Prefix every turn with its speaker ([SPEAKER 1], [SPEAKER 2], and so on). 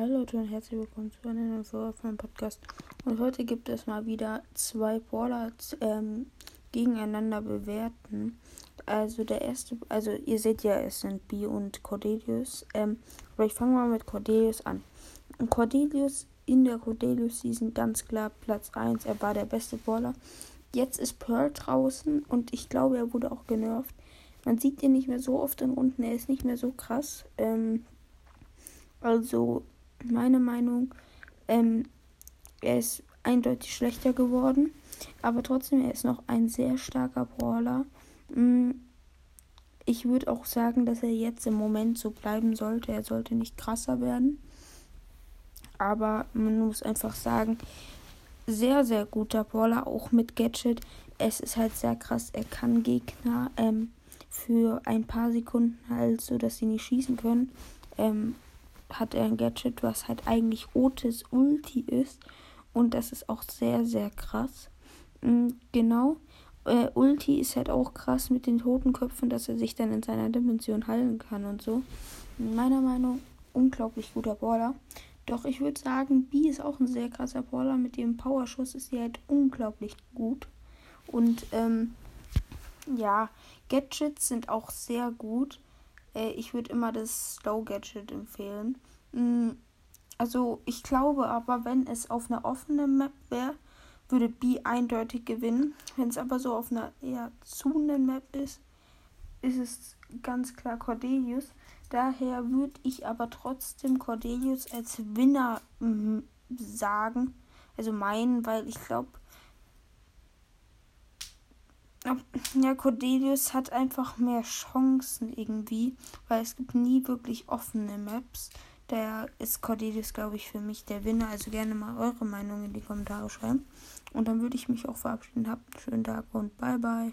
[SPEAKER 1] Hallo Leute und herzlich willkommen zu einer neuen Folge von meinem Podcast. Und heute gibt es mal wieder zwei Brawler ähm, gegeneinander bewerten. Also der erste, also ihr seht ja, es sind B und Cordelius. Ähm, aber ich fange mal mit Cordelius an. Und Cordelius in der Cordelius Season ganz klar Platz 1. Er war der beste Brawler. Jetzt ist Pearl draußen und ich glaube, er wurde auch genervt. Man sieht ihn nicht mehr so oft in Runden, er ist nicht mehr so krass. Ähm, also meine Meinung, ähm, er ist eindeutig schlechter geworden. Aber trotzdem, er ist noch ein sehr starker Brawler. Mm, ich würde auch sagen, dass er jetzt im Moment so bleiben sollte. Er sollte nicht krasser werden. Aber man muss einfach sagen, sehr, sehr guter Brawler, auch mit Gadget. Es ist halt sehr krass. Er kann Gegner ähm, für ein paar Sekunden halt so, dass sie nicht schießen können. Ähm, hat er ein Gadget, was halt eigentlich Otis Ulti ist. Und das ist auch sehr, sehr krass. Mhm, genau. Äh, Ulti ist halt auch krass mit den Totenköpfen, dass er sich dann in seiner Dimension heilen kann und so. Meiner Meinung unglaublich guter Brawler. Doch ich würde sagen, B ist auch ein sehr krasser Brawler. Mit dem Powerschuss ist sie halt unglaublich gut. Und ähm, ja, Gadgets sind auch sehr gut. Äh, ich würde immer das Slow Gadget empfehlen. Mm, also ich glaube aber, wenn es auf einer offenen Map wäre, würde B eindeutig gewinnen. Wenn es aber so auf einer eher zunen Map ist, ist es ganz klar Cordelius. Daher würde ich aber trotzdem Cordelius als Winner mm, sagen. Also meinen, weil ich glaube, ja, Cordelius hat einfach mehr Chancen irgendwie, weil es gibt nie wirklich offene Maps. Daher ist Cordelius, glaube ich, für mich der Winner. Also gerne mal eure Meinung in die Kommentare schreiben. Und dann würde ich mich auch verabschieden. Habt einen schönen Tag und bye bye.